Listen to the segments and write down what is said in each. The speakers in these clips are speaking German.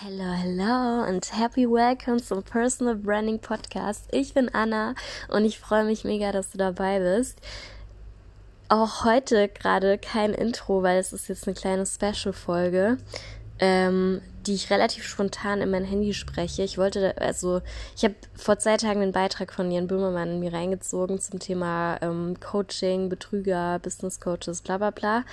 Hello, hello und happy welcome zum Personal Branding Podcast. Ich bin Anna und ich freue mich mega, dass du dabei bist. Auch heute gerade kein Intro, weil es ist jetzt eine kleine Special-Folge, ähm, die ich relativ spontan in mein Handy spreche. Ich wollte, also ich habe vor zwei Tagen einen Beitrag von Jan Böhmermann mir reingezogen zum Thema ähm, Coaching, Betrüger, Business Coaches, bla bla bla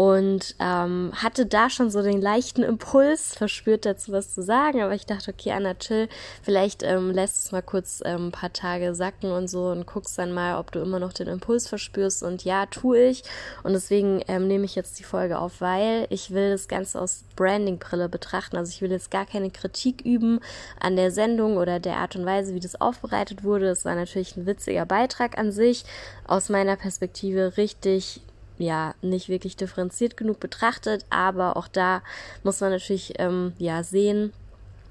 und ähm, hatte da schon so den leichten Impuls verspürt, dazu was zu sagen. Aber ich dachte, okay, Anna, chill, vielleicht ähm, lässt es mal kurz ähm, ein paar Tage sacken und so und guckst dann mal, ob du immer noch den Impuls verspürst. Und ja, tue ich. Und deswegen ähm, nehme ich jetzt die Folge auf, weil ich will das Ganze aus Branding-Brille betrachten. Also ich will jetzt gar keine Kritik üben an der Sendung oder der Art und Weise, wie das aufbereitet wurde. Es war natürlich ein witziger Beitrag an sich. Aus meiner Perspektive richtig ja nicht wirklich differenziert genug betrachtet, aber auch da muss man natürlich ähm, ja sehen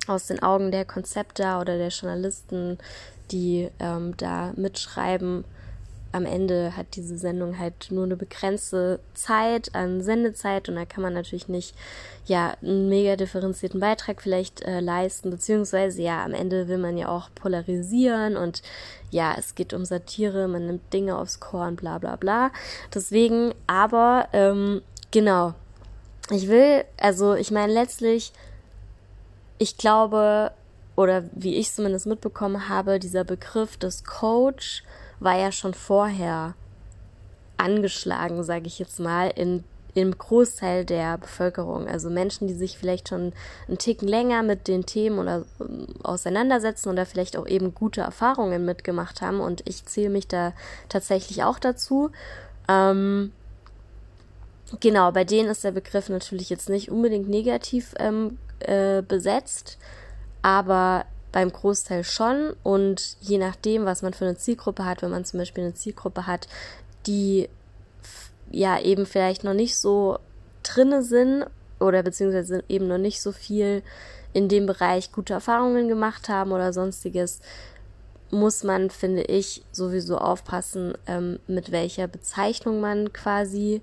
aus den Augen der Konzepter oder der Journalisten, die ähm, da mitschreiben, am Ende hat diese Sendung halt nur eine begrenzte Zeit an Sendezeit und da kann man natürlich nicht ja einen mega differenzierten Beitrag vielleicht äh, leisten, beziehungsweise ja am Ende will man ja auch polarisieren und ja, es geht um Satire, man nimmt Dinge aufs Korn, bla bla bla. Deswegen, aber ähm, genau, ich will, also ich meine letztlich, ich glaube, oder wie ich zumindest mitbekommen habe, dieser Begriff des Coach, war ja schon vorher angeschlagen, sage ich jetzt mal, in im Großteil der Bevölkerung. Also Menschen, die sich vielleicht schon einen Ticken länger mit den Themen oder ähm, auseinandersetzen oder vielleicht auch eben gute Erfahrungen mitgemacht haben. Und ich zähle mich da tatsächlich auch dazu. Ähm, genau, bei denen ist der Begriff natürlich jetzt nicht unbedingt negativ ähm, äh, besetzt, aber beim Großteil schon. Und je nachdem, was man für eine Zielgruppe hat, wenn man zum Beispiel eine Zielgruppe hat, die ja eben vielleicht noch nicht so drinne sind oder beziehungsweise eben noch nicht so viel in dem Bereich gute Erfahrungen gemacht haben oder sonstiges, muss man, finde ich, sowieso aufpassen, ähm, mit welcher Bezeichnung man quasi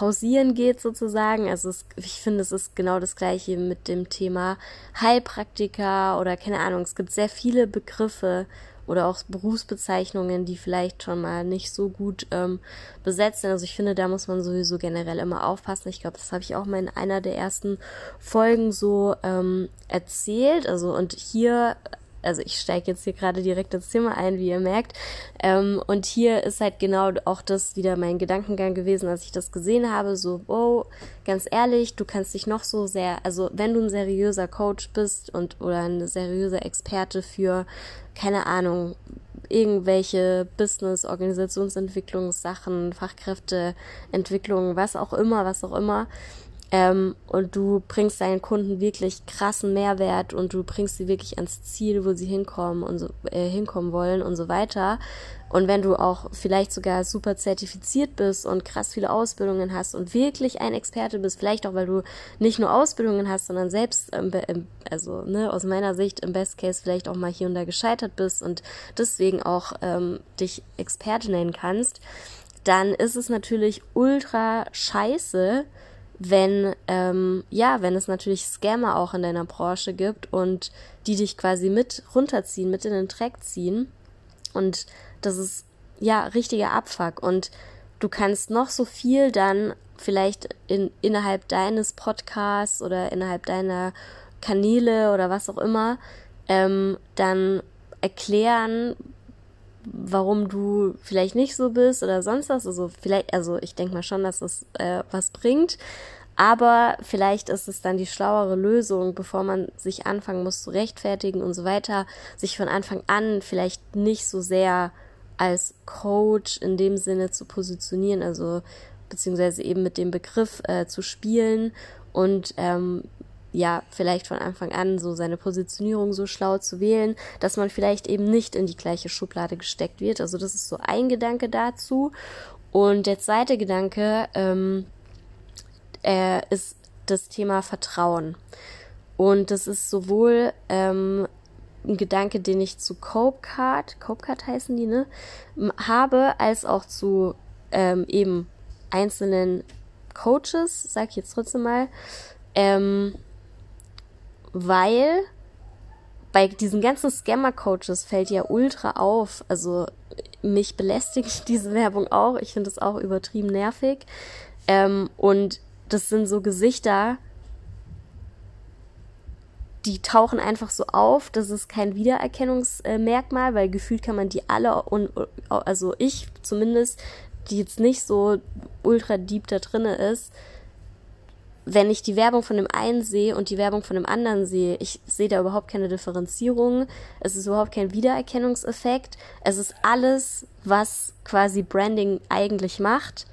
hausieren geht sozusagen. Also es, ich finde, es ist genau das gleiche mit dem Thema Heilpraktiker oder keine Ahnung. Es gibt sehr viele Begriffe oder auch Berufsbezeichnungen, die vielleicht schon mal nicht so gut ähm, besetzt sind. Also ich finde, da muss man sowieso generell immer aufpassen. Ich glaube, das habe ich auch mal in einer der ersten Folgen so ähm, erzählt. Also und hier also ich steige jetzt hier gerade direkt ins Zimmer ein, wie ihr merkt. Ähm, und hier ist halt genau auch das wieder mein Gedankengang gewesen, als ich das gesehen habe. So, oh, ganz ehrlich, du kannst dich noch so sehr, also wenn du ein seriöser Coach bist und oder ein seriöser Experte für, keine Ahnung, irgendwelche Business, Organisationsentwicklungssachen, Fachkräfteentwicklung, was auch immer, was auch immer, ähm, und du bringst deinen Kunden wirklich krassen Mehrwert und du bringst sie wirklich ans Ziel, wo sie hinkommen und so, äh, hinkommen wollen und so weiter. Und wenn du auch vielleicht sogar super zertifiziert bist und krass viele Ausbildungen hast und wirklich ein Experte bist, vielleicht auch, weil du nicht nur Ausbildungen hast, sondern selbst, ähm, also ne, aus meiner Sicht im Best Case vielleicht auch mal hier und da gescheitert bist und deswegen auch ähm, dich Experte nennen kannst, dann ist es natürlich ultra scheiße, wenn, ähm, ja, wenn es natürlich Scammer auch in deiner Branche gibt und die dich quasi mit runterziehen, mit in den Track ziehen. Und das ist, ja, richtiger Abfuck. Und du kannst noch so viel dann vielleicht in, innerhalb deines Podcasts oder innerhalb deiner Kanäle oder was auch immer, ähm, dann erklären, warum du vielleicht nicht so bist oder sonst was. Also vielleicht, also ich denke mal schon, dass das äh, was bringt. Aber vielleicht ist es dann die schlauere Lösung, bevor man sich anfangen muss zu rechtfertigen und so weiter, sich von Anfang an vielleicht nicht so sehr als Coach in dem Sinne zu positionieren, also beziehungsweise eben mit dem Begriff äh, zu spielen und ähm, ja, vielleicht von Anfang an so seine Positionierung so schlau zu wählen, dass man vielleicht eben nicht in die gleiche Schublade gesteckt wird. Also das ist so ein Gedanke dazu. Und der zweite Gedanke ähm, äh, ist das Thema Vertrauen. Und das ist sowohl ähm, ein Gedanke, den ich zu Copecard, Copecard heißen die, ne, habe, als auch zu ähm, eben einzelnen Coaches, sag ich jetzt trotzdem mal, ähm, weil bei diesen ganzen Scammer-Coaches fällt ja ultra auf. Also mich belästigt diese Werbung auch. Ich finde es auch übertrieben nervig. Ähm, und das sind so Gesichter, die tauchen einfach so auf. Das ist kein Wiedererkennungsmerkmal, weil gefühlt kann man die alle und also ich zumindest, die jetzt nicht so ultra deep da drinne ist, wenn ich die Werbung von dem einen sehe und die Werbung von dem anderen sehe, ich sehe da überhaupt keine Differenzierung. Es ist überhaupt kein Wiedererkennungseffekt. Es ist alles, was quasi Branding eigentlich macht.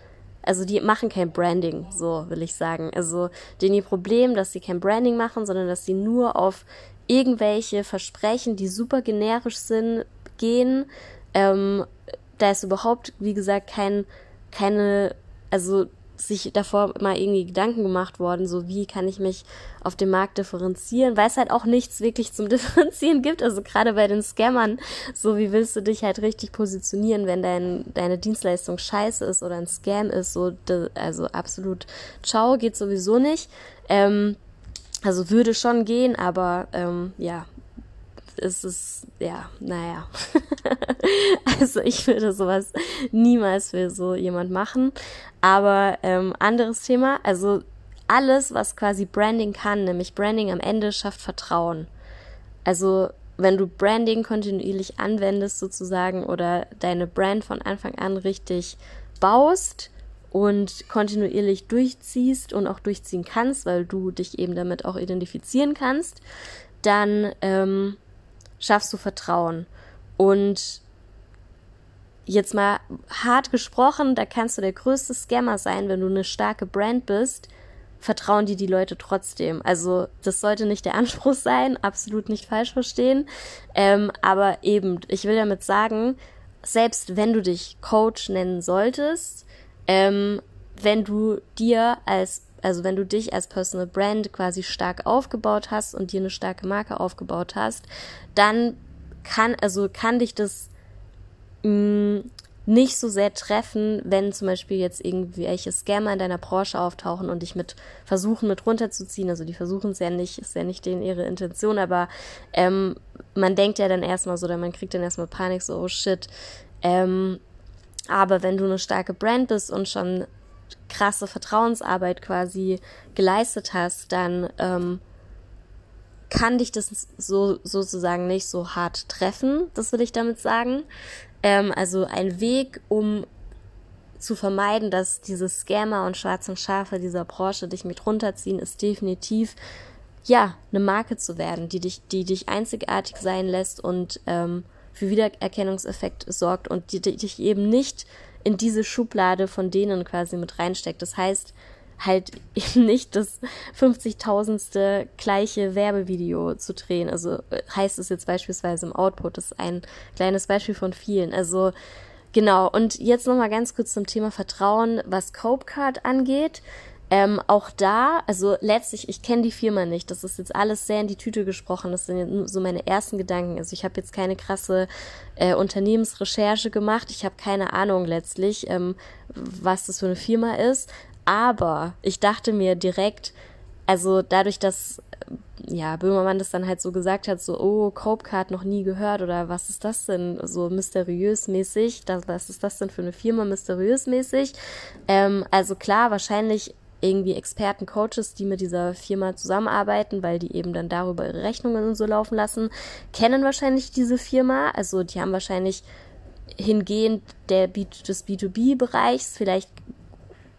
Also die machen kein Branding, so will ich sagen. Also denen ihr Problem, dass sie kein Branding machen, sondern dass sie nur auf irgendwelche Versprechen, die super generisch sind, gehen. Ähm, da ist überhaupt, wie gesagt, kein, keine, also sich davor mal irgendwie Gedanken gemacht worden, so wie kann ich mich auf dem Markt differenzieren, weil es halt auch nichts wirklich zum Differenzieren gibt. Also gerade bei den Scammern, so wie willst du dich halt richtig positionieren, wenn dein, deine Dienstleistung scheiße ist oder ein Scam ist, so, also absolut ciao, geht sowieso nicht. Ähm, also würde schon gehen, aber ähm, ja, ist es, ja, naja. also ich würde sowas niemals für so jemand machen. Aber ähm, anderes Thema, also alles, was quasi Branding kann, nämlich Branding am Ende schafft Vertrauen. Also wenn du Branding kontinuierlich anwendest sozusagen oder deine Brand von Anfang an richtig baust und kontinuierlich durchziehst und auch durchziehen kannst, weil du dich eben damit auch identifizieren kannst, dann ähm, schaffst du Vertrauen. Und jetzt mal hart gesprochen, da kannst du der größte Scammer sein, wenn du eine starke Brand bist, vertrauen dir die Leute trotzdem. Also das sollte nicht der Anspruch sein, absolut nicht falsch verstehen. Ähm, aber eben, ich will damit sagen, selbst wenn du dich Coach nennen solltest, ähm, wenn du dir als also wenn du dich als Personal Brand quasi stark aufgebaut hast und dir eine starke Marke aufgebaut hast, dann kann, also kann dich das mh, mm, nicht so sehr treffen, wenn zum Beispiel jetzt irgendwelche Scammer in deiner Branche auftauchen und dich mit versuchen mit runterzuziehen. Also die versuchen es ja nicht, ist ja nicht denen ihre Intention, aber ähm, man denkt ja dann erstmal so, oder man kriegt dann erstmal Panik, so, oh shit. Ähm, aber wenn du eine starke Brand bist und schon krasse Vertrauensarbeit quasi geleistet hast, dann ähm, kann dich das so sozusagen nicht so hart treffen. Das will ich damit sagen. Ähm, also ein Weg, um zu vermeiden, dass diese Scammer und schwarzen Schafe dieser Branche dich mit runterziehen, ist definitiv ja eine Marke zu werden, die dich, die dich einzigartig sein lässt und ähm, für Wiedererkennungseffekt sorgt und die, die dich eben nicht in diese Schublade von denen quasi mit reinsteckt. Das heißt, halt eben nicht das 50.000ste gleiche Werbevideo zu drehen. Also äh, heißt es jetzt beispielsweise im Output. Das ist ein kleines Beispiel von vielen. Also genau. Und jetzt nochmal ganz kurz zum Thema Vertrauen, was Copecard angeht. Ähm, auch da, also letztlich, ich kenne die Firma nicht. Das ist jetzt alles sehr in die Tüte gesprochen. Das sind so meine ersten Gedanken. Also ich habe jetzt keine krasse äh, Unternehmensrecherche gemacht. Ich habe keine Ahnung letztlich, ähm, was das für eine Firma ist. Aber ich dachte mir direkt, also dadurch, dass ja, Böhmermann das dann halt so gesagt hat, so, oh, Copecard noch nie gehört oder was ist das denn so mysteriös mäßig, das, was ist das denn für eine Firma mysteriös mäßig? Ähm, also klar, wahrscheinlich irgendwie Experten, Coaches, die mit dieser Firma zusammenarbeiten, weil die eben dann darüber ihre Rechnungen und so laufen lassen, kennen wahrscheinlich diese Firma. Also die haben wahrscheinlich hingehend der B des B2B-Bereichs vielleicht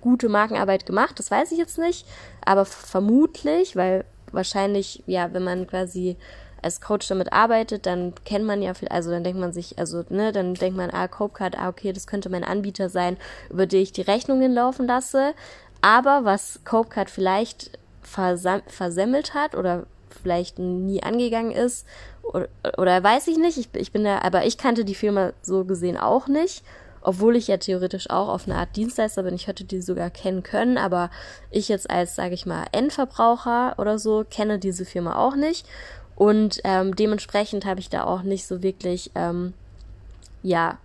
gute Markenarbeit gemacht. Das weiß ich jetzt nicht, aber vermutlich, weil wahrscheinlich, ja, wenn man quasi als Coach damit arbeitet, dann kennt man ja viel, also dann denkt man sich, also, ne, dann denkt man, ah, Copecard, ah, okay, das könnte mein Anbieter sein, über den ich die Rechnungen laufen lasse. Aber was Copecard vielleicht versemmelt hat oder vielleicht nie angegangen ist, oder, oder weiß ich nicht, ich, ich bin da, aber ich kannte die Firma so gesehen auch nicht, obwohl ich ja theoretisch auch auf eine Art Dienstleister bin. Ich hätte die sogar kennen können, aber ich jetzt als, sage ich mal, Endverbraucher oder so kenne diese Firma auch nicht. Und ähm, dementsprechend habe ich da auch nicht so wirklich, ähm, ja,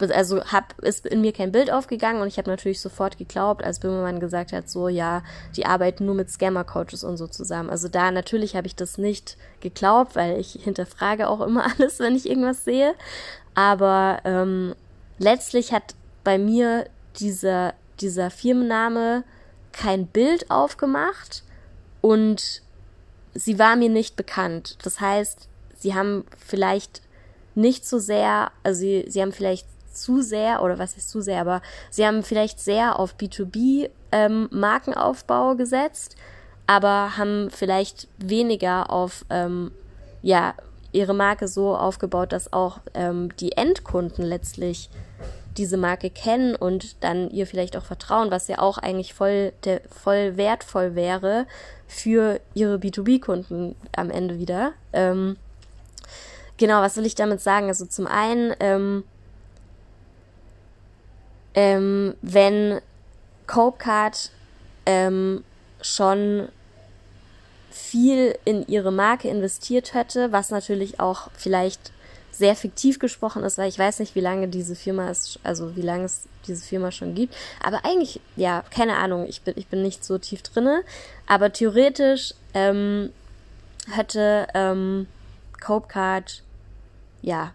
also hab, ist in mir kein Bild aufgegangen und ich habe natürlich sofort geglaubt, als Böhmermann gesagt hat, so ja, die arbeiten nur mit Scammer-Coaches und so zusammen. Also da natürlich habe ich das nicht geglaubt, weil ich hinterfrage auch immer alles, wenn ich irgendwas sehe. Aber ähm, letztlich hat bei mir dieser, dieser Firmenname kein Bild aufgemacht und sie war mir nicht bekannt. Das heißt, sie haben vielleicht nicht so sehr, also sie, sie haben vielleicht zu sehr, oder was ist zu sehr, aber sie haben vielleicht sehr auf B2B ähm, gesetzt, aber haben vielleicht weniger auf ähm, ja ihre Marke so aufgebaut, dass auch ähm, die Endkunden letztlich diese Marke kennen und dann ihr vielleicht auch vertrauen, was ja auch eigentlich voll, der, voll wertvoll wäre für ihre B2B-Kunden am Ende wieder. Ähm, genau, was will ich damit sagen? Also zum einen, ähm, ähm, wenn Copecard ähm, schon viel in ihre Marke investiert hätte, was natürlich auch vielleicht sehr fiktiv gesprochen ist, weil ich weiß nicht, wie lange diese Firma ist, also wie lange es diese Firma schon gibt. Aber eigentlich, ja, keine Ahnung, ich bin, ich bin nicht so tief drinne. Aber theoretisch ähm, hätte ähm, Copecard, ja,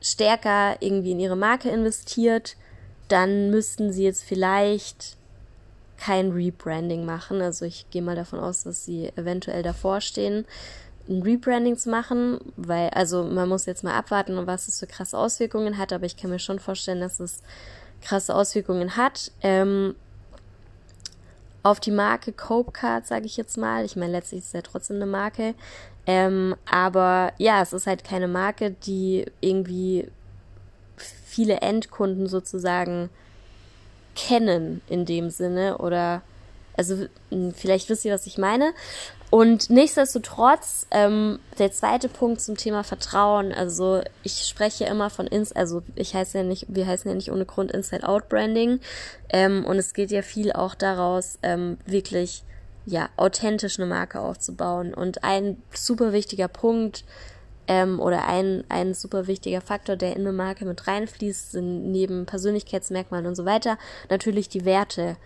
stärker irgendwie in ihre Marke investiert, dann müssten sie jetzt vielleicht kein Rebranding machen. Also ich gehe mal davon aus, dass sie eventuell davor stehen, ein Rebranding zu machen, weil, also man muss jetzt mal abwarten, was es für krasse Auswirkungen hat, aber ich kann mir schon vorstellen, dass es krasse Auswirkungen hat. Ähm, auf die Marke Copecard, sage ich jetzt mal. Ich meine, letztlich ist es ja trotzdem eine Marke. Ähm, aber ja, es ist halt keine Marke, die irgendwie viele Endkunden sozusagen kennen in dem Sinne oder also vielleicht wisst ihr, was ich meine. Und nichtsdestotrotz, ähm, der zweite Punkt zum Thema Vertrauen. Also ich spreche immer von Ins, also ich heiße ja nicht, wir heißen ja nicht ohne Grund Inside-Out-Branding. Ähm, und es geht ja viel auch daraus, ähm, wirklich ja authentisch eine Marke aufzubauen. Und ein super wichtiger Punkt ähm, oder ein, ein super wichtiger Faktor, der in eine Marke mit reinfließt, sind neben Persönlichkeitsmerkmalen und so weiter natürlich die Werte.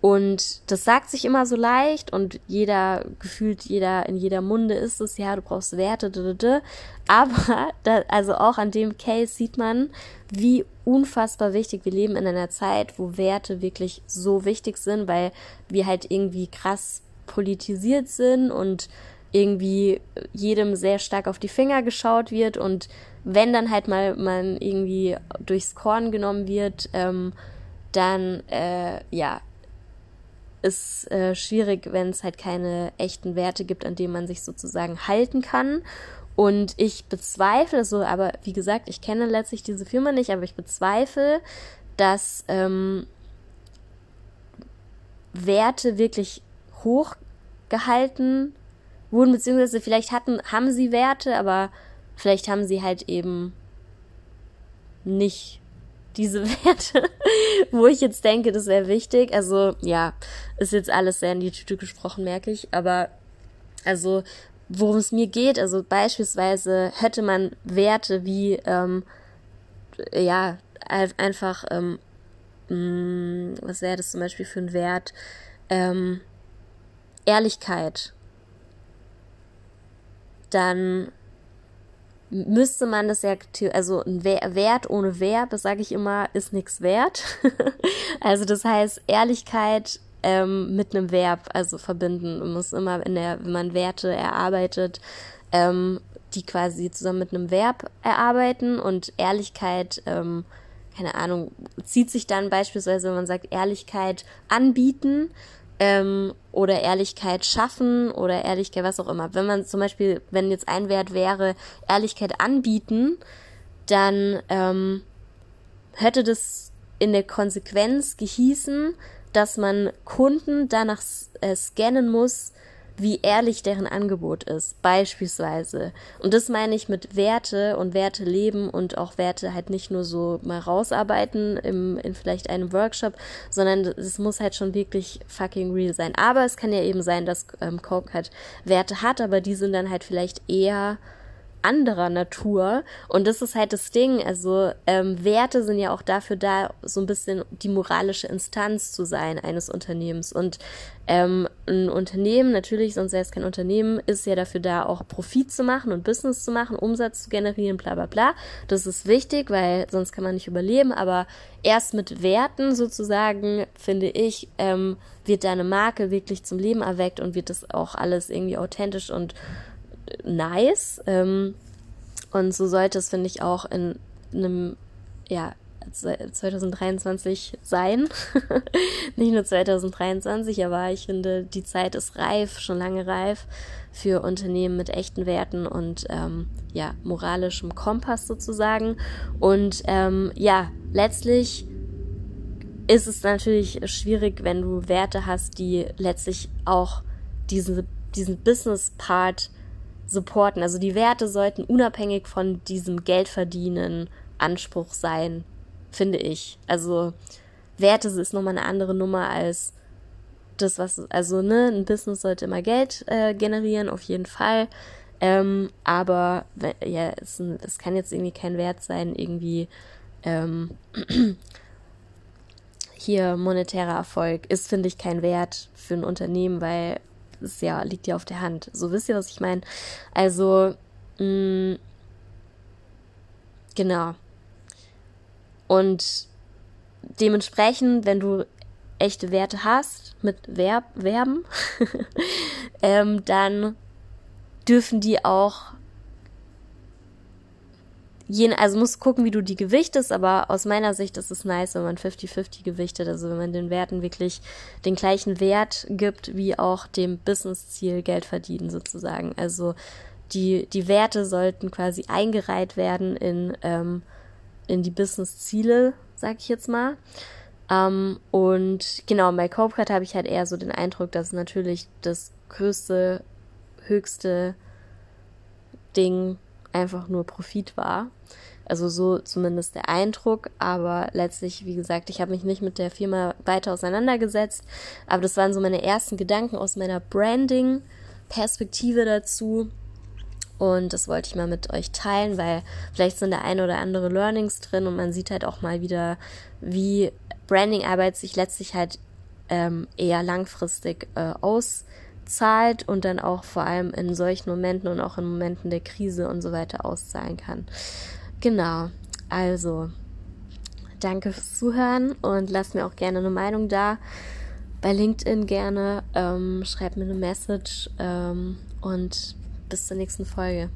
Und das sagt sich immer so leicht und jeder, gefühlt jeder, in jeder Munde ist es, ja, du brauchst Werte, d -d -d. aber da, also auch an dem Case sieht man, wie unfassbar wichtig wir leben in einer Zeit, wo Werte wirklich so wichtig sind, weil wir halt irgendwie krass politisiert sind und irgendwie jedem sehr stark auf die Finger geschaut wird und wenn dann halt mal man irgendwie durchs Korn genommen wird, ähm, dann äh, ja ist äh, schwierig, wenn es halt keine echten Werte gibt, an denen man sich sozusagen halten kann. Und ich bezweifle so, aber wie gesagt, ich kenne letztlich diese Firma nicht, aber ich bezweifle, dass ähm, Werte wirklich hoch gehalten wurden, beziehungsweise vielleicht hatten, haben sie Werte, aber vielleicht haben sie halt eben nicht diese Werte, wo ich jetzt denke, das wäre wichtig. Also ja, ist jetzt alles sehr in die Tüte gesprochen, merke ich. Aber also worum es mir geht, also beispielsweise hätte man Werte wie ähm, ja einfach ähm, mh, mm, was wäre das zum Beispiel für ein Wert ähm, Ehrlichkeit dann müsste man das ja, also ein Wert ohne Verb, das sage ich immer, ist nichts wert. also das heißt, Ehrlichkeit ähm, mit einem Verb, also verbinden. Man muss immer, in der, wenn man Werte erarbeitet, ähm, die quasi zusammen mit einem Verb erarbeiten und Ehrlichkeit, ähm, keine Ahnung, zieht sich dann beispielsweise, wenn man sagt Ehrlichkeit anbieten, ähm, oder Ehrlichkeit schaffen oder Ehrlichkeit, was auch immer. Wenn man zum Beispiel, wenn jetzt ein Wert wäre, Ehrlichkeit anbieten, dann ähm, hätte das in der Konsequenz gehießen, dass man Kunden danach äh, scannen muss, wie ehrlich deren Angebot ist, beispielsweise. Und das meine ich mit Werte und Werte leben und auch Werte halt nicht nur so mal rausarbeiten im, in vielleicht einem Workshop, sondern es muss halt schon wirklich fucking real sein. Aber es kann ja eben sein, dass ähm, Coke halt Werte hat, aber die sind dann halt vielleicht eher anderer Natur. Und das ist halt das Ding. Also ähm, Werte sind ja auch dafür da, so ein bisschen die moralische Instanz zu sein eines Unternehmens. Und ähm, ein Unternehmen, natürlich, sonst wäre es kein Unternehmen, ist ja dafür da, auch Profit zu machen und Business zu machen, Umsatz zu generieren, bla bla bla. Das ist wichtig, weil sonst kann man nicht überleben. Aber erst mit Werten sozusagen, finde ich, ähm, wird deine Marke wirklich zum Leben erweckt und wird das auch alles irgendwie authentisch und nice. Ähm, und so sollte es, finde ich, auch in einem, ja, 2023 sein. Nicht nur 2023, aber ich finde, die Zeit ist reif, schon lange reif für Unternehmen mit echten Werten und ähm, ja, moralischem Kompass sozusagen. Und ähm, ja, letztlich ist es natürlich schwierig, wenn du Werte hast, die letztlich auch diese, diesen Business-Part supporten. Also die Werte sollten unabhängig von diesem Geldverdienen Anspruch sein, finde ich. Also Werte ist nochmal eine andere Nummer als das, was, also ne, ein Business sollte immer Geld äh, generieren, auf jeden Fall. Ähm, aber ja, es, es, kann jetzt irgendwie kein Wert sein, irgendwie ähm, hier monetärer Erfolg ist, finde ich, kein Wert für ein Unternehmen, weil es ja, liegt ja auf der Hand. So wisst ihr, was ich meine? Also, mh, mm, genau. Und dementsprechend, wenn du echte Werte hast mit Verb, Verben, ähm, dann dürfen die auch je, also musst gucken, wie du die gewichtest, aber aus meiner Sicht ist es nice, wenn man 50-50 gewichtet, also wenn man den Werten wirklich den gleichen Wert gibt, wie auch dem Business-Ziel Geld verdienen sozusagen. Also die, die Werte sollten quasi eingereiht werden in, ähm, in die Business-Ziele, sag ich jetzt mal. Ähm, und genau, bei Copecard habe ich halt eher so den Eindruck, dass natürlich das größte, höchste Ding einfach nur Profit war. Also so zumindest der Eindruck. Aber letztlich, wie gesagt, ich habe mich nicht mit der Firma weiter auseinandergesetzt. Aber das waren so meine ersten Gedanken aus meiner Branding-Perspektive dazu. Und das wollte ich mal mit euch teilen, weil vielleicht sind da ein oder andere Learnings drin und man sieht halt auch mal wieder, wie Branding-Arbeit sich letztlich halt ähm, eher langfristig äh, aus zahlt und dann auch vor allem in solchen Momenten und auch in Momenten der Krise und so weiter auszahlen kann. Genau, also danke fürs Zuhören und lasst mir auch gerne eine Meinung da. Bei LinkedIn gerne, ähm, schreibt mir eine Message ähm, und bis zur nächsten Folge.